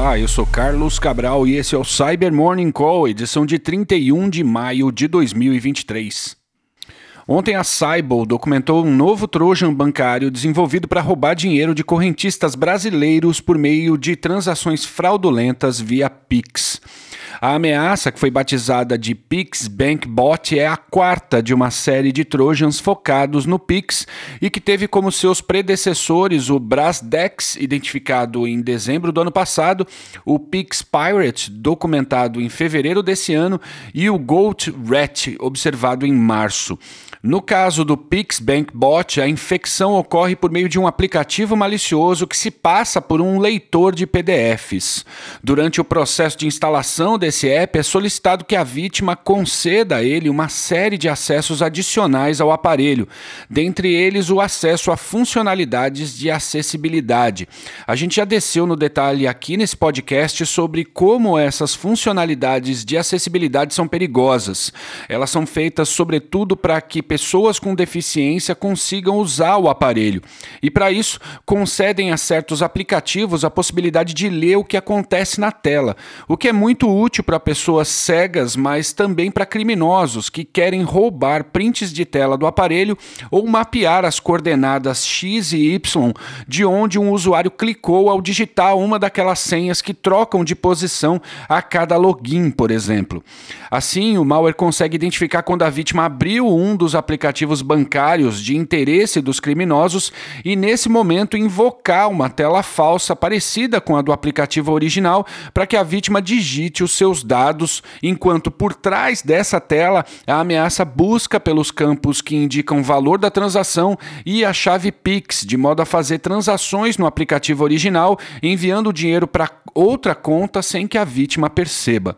Olá, eu sou Carlos Cabral e esse é o Cyber Morning Call, edição de 31 de maio de 2023. Ontem a Cybol documentou um novo trojan bancário desenvolvido para roubar dinheiro de correntistas brasileiros por meio de transações fraudulentas via Pix. A ameaça, que foi batizada de Pix Bank Bot, é a quarta de uma série de trojans focados no Pix e que teve como seus predecessores o Brasdex, identificado em dezembro do ano passado, o Pix Pirate, documentado em fevereiro desse ano, e o Goat Rat, observado em março. No caso do PixBank Bot, a infecção ocorre por meio de um aplicativo malicioso que se passa por um leitor de PDFs. Durante o processo de instalação desse app, é solicitado que a vítima conceda a ele uma série de acessos adicionais ao aparelho, dentre eles o acesso a funcionalidades de acessibilidade. A gente já desceu no detalhe aqui nesse podcast sobre como essas funcionalidades de acessibilidade são perigosas. Elas são feitas sobretudo para que pessoas com deficiência consigam usar o aparelho. E para isso, concedem a certos aplicativos a possibilidade de ler o que acontece na tela, o que é muito útil para pessoas cegas, mas também para criminosos que querem roubar prints de tela do aparelho ou mapear as coordenadas X e Y de onde um usuário clicou ao digitar uma daquelas senhas que trocam de posição a cada login, por exemplo. Assim, o malware consegue identificar quando a vítima abriu um dos aplicativos bancários de interesse dos criminosos e, nesse momento, invocar uma tela falsa parecida com a do aplicativo original para que a vítima digite os seus dados, enquanto por trás dessa tela a ameaça busca pelos campos que indicam o valor da transação e a chave Pix, de modo a fazer transações no aplicativo original, enviando o dinheiro para outra conta sem que a vítima perceba.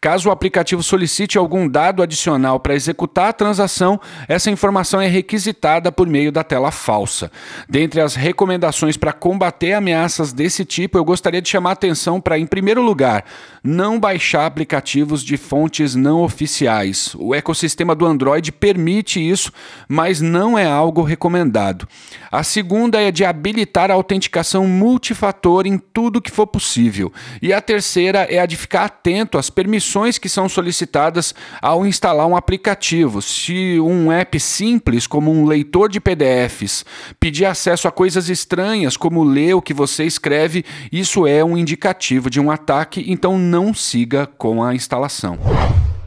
Caso o aplicativo solicite algum dado adicional para executar a transação, essa informação é requisitada por meio da tela falsa. Dentre as recomendações para combater ameaças desse tipo, eu gostaria de chamar atenção para, em primeiro lugar, não baixar aplicativos de fontes não oficiais. O ecossistema do Android permite isso, mas não é algo recomendado. A segunda é de habilitar a autenticação multifator em tudo que for possível. E a terceira é a de ficar atento às permissões que são solicitadas ao instalar um aplicativo. Se um um app simples como um leitor de PDFs, pedir acesso a coisas estranhas como ler o que você escreve, isso é um indicativo de um ataque, então não siga com a instalação.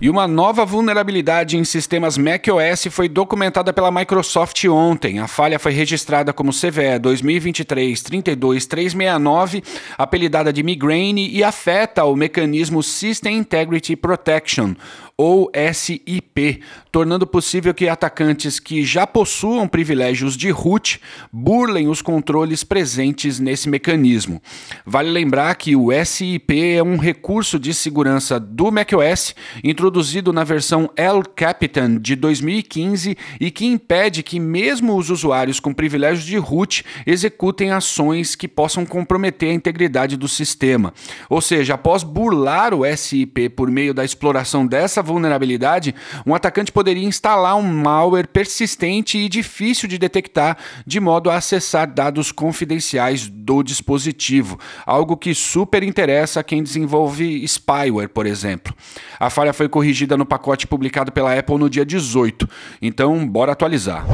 E uma nova vulnerabilidade em sistemas macOS foi documentada pela Microsoft ontem. A falha foi registrada como CVE 2023-32369, apelidada de Migraine, e afeta o mecanismo System Integrity Protection, ou SIP, tornando possível que atacantes que já possuam privilégios de root burlem os controles presentes nesse mecanismo. Vale lembrar que o SIP é um recurso de segurança do macOS introduzido na versão El Capitan de 2015 e que impede que mesmo os usuários com privilégios de root executem ações que possam comprometer a integridade do sistema. Ou seja, após burlar o SIP por meio da exploração dessa vulnerabilidade, um atacante poderia instalar um malware persistente e difícil de detectar, de modo a acessar dados confidenciais do dispositivo, algo que super interessa a quem desenvolve spyware, por exemplo. A falha foi corrigida no pacote publicado pela Apple no dia 18, então bora atualizar.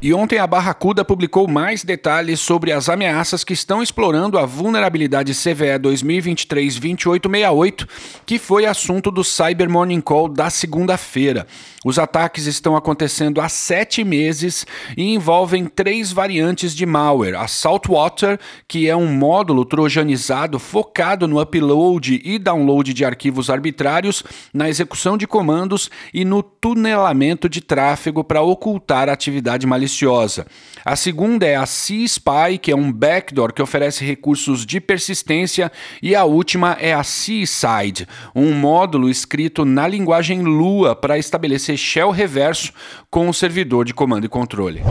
E ontem a Barracuda publicou mais detalhes sobre as ameaças que estão explorando a vulnerabilidade CVE 2023-2868, que foi assunto do Cyber Morning Call da segunda-feira. Os ataques estão acontecendo há sete meses e envolvem três variantes de malware: a Saltwater, que é um módulo trojanizado focado no upload e download de arquivos arbitrários, na execução de comandos e no tunelamento de tráfego para ocultar a atividade maliciosa. A segunda é a C-Spy, que é um backdoor que oferece recursos de persistência, e a última é a C-Side, um módulo escrito na linguagem Lua para estabelecer shell reverso com o servidor de comando e controle.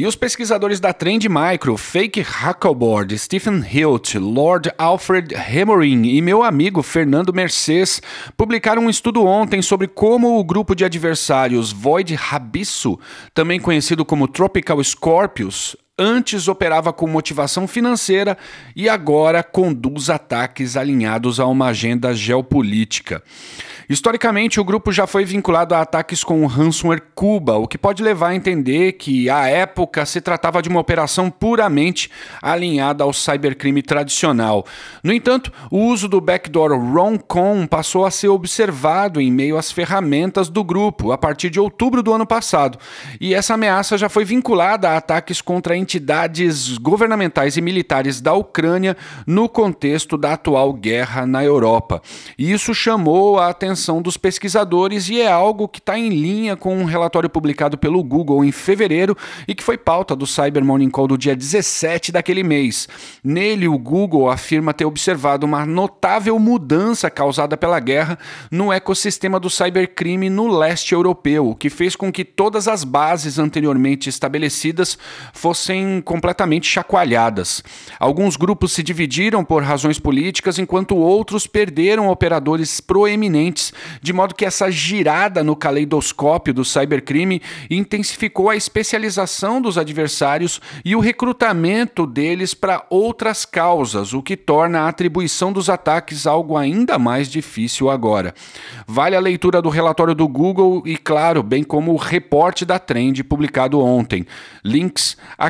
E os pesquisadores da Trend Micro, Fake Hackleboard, Stephen Hilt, Lord Alfred Hemorin e meu amigo Fernando Mercedes publicaram um estudo ontem sobre como o grupo de adversários Void Rabisso, também conhecido como Tropical Scorpius, antes operava com motivação financeira e agora conduz ataques alinhados a uma agenda geopolítica. Historicamente, o grupo já foi vinculado a ataques com o ransomware Cuba, o que pode levar a entender que, à época, se tratava de uma operação puramente alinhada ao cybercrime tradicional. No entanto, o uso do backdoor Roncon passou a ser observado em meio às ferramentas do grupo a partir de outubro do ano passado, e essa ameaça já foi vinculada a ataques contra entidades governamentais e militares da Ucrânia no contexto da atual guerra na Europa. Isso chamou a atenção atenção dos pesquisadores e é algo que está em linha com um relatório publicado pelo Google em fevereiro e que foi pauta do Cyber Morning Call do dia 17 daquele mês. Nele, o Google afirma ter observado uma notável mudança causada pela guerra no ecossistema do cybercrime no leste europeu, o que fez com que todas as bases anteriormente estabelecidas fossem completamente chacoalhadas. Alguns grupos se dividiram por razões políticas, enquanto outros perderam operadores proeminentes de modo que essa girada no caleidoscópio do cybercrime intensificou a especialização dos adversários e o recrutamento deles para outras causas, o que torna a atribuição dos ataques algo ainda mais difícil agora. Vale a leitura do relatório do Google e, claro, bem como o reporte da Trend publicado ontem. Links